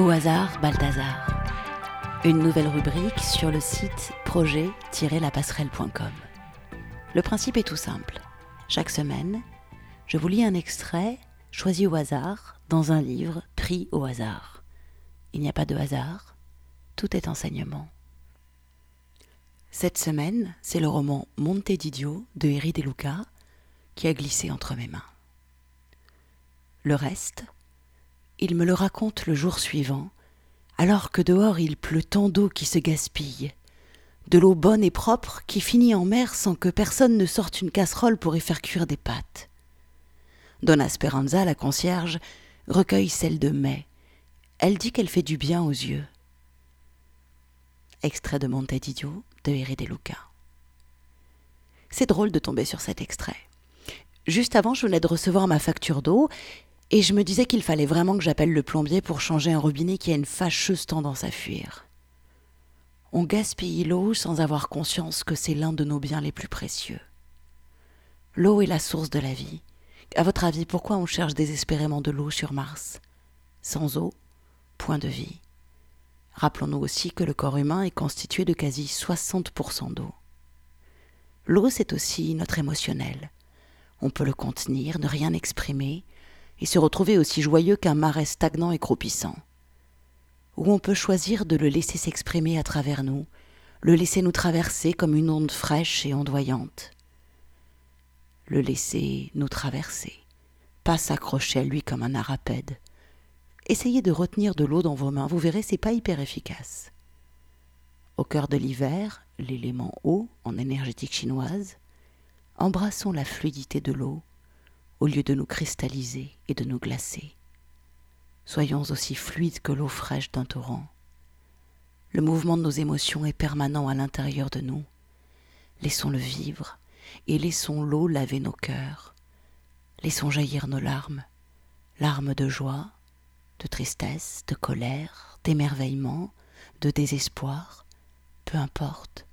Au hasard, Balthazar. Une nouvelle rubrique sur le site projet-lapasserelle.com. Le principe est tout simple. Chaque semaine, je vous lis un extrait choisi au hasard dans un livre pris au hasard. Il n'y a pas de hasard, tout est enseignement. Cette semaine, c'est le roman Monte d'Idio de Eri De Luca qui a glissé entre mes mains. Le reste, il me le raconte le jour suivant, alors que dehors il pleut tant d'eau qui se gaspille, de l'eau bonne et propre qui finit en mer sans que personne ne sorte une casserole pour y faire cuire des pâtes. Donna Speranza, la concierge, recueille celle de mai. Elle dit qu'elle fait du bien aux yeux. Extrait de Monte d'Idio de Eri De Luca. C'est drôle de tomber sur cet extrait. Juste avant, je venais de recevoir ma facture d'eau et je me disais qu'il fallait vraiment que j'appelle le plombier pour changer un robinet qui a une fâcheuse tendance à fuir. On gaspille l'eau sans avoir conscience que c'est l'un de nos biens les plus précieux. L'eau est la source de la vie. À votre avis, pourquoi on cherche désespérément de l'eau sur Mars? Sans eau, point de vie. Rappelons-nous aussi que le corps humain est constitué de quasi 60% d'eau. L'eau, c'est aussi notre émotionnel. On peut le contenir, ne rien exprimer, et se retrouver aussi joyeux qu'un marais stagnant et croupissant. Ou on peut choisir de le laisser s'exprimer à travers nous, le laisser nous traverser comme une onde fraîche et ondoyante. Le laisser nous traverser, pas s'accrocher à lui comme un arapède, Essayez de retenir de l'eau dans vos mains, vous verrez, c'est pas hyper efficace. Au cœur de l'hiver, l'élément eau, en énergétique chinoise, embrassons la fluidité de l'eau au lieu de nous cristalliser et de nous glacer. Soyons aussi fluides que l'eau fraîche d'un torrent. Le mouvement de nos émotions est permanent à l'intérieur de nous. Laissons-le vivre et laissons l'eau laver nos cœurs. Laissons jaillir nos larmes, larmes de joie, de tristesse, de colère, d'émerveillement, de désespoir, peu importe.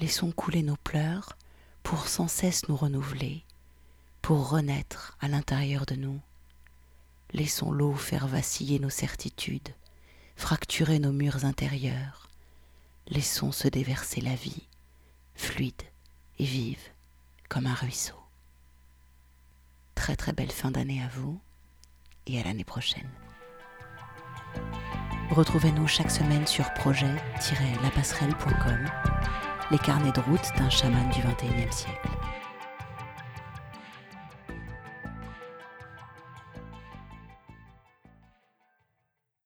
Laissons couler nos pleurs pour sans cesse nous renouveler, pour renaître à l'intérieur de nous. Laissons l'eau faire vaciller nos certitudes, fracturer nos murs intérieurs. Laissons se déverser la vie, fluide et vive comme un ruisseau. Très très belle fin d'année à vous et à l'année prochaine. Retrouvez-nous chaque semaine sur projet-lapasserelle.com, les carnets de route d'un chaman du XXIe siècle.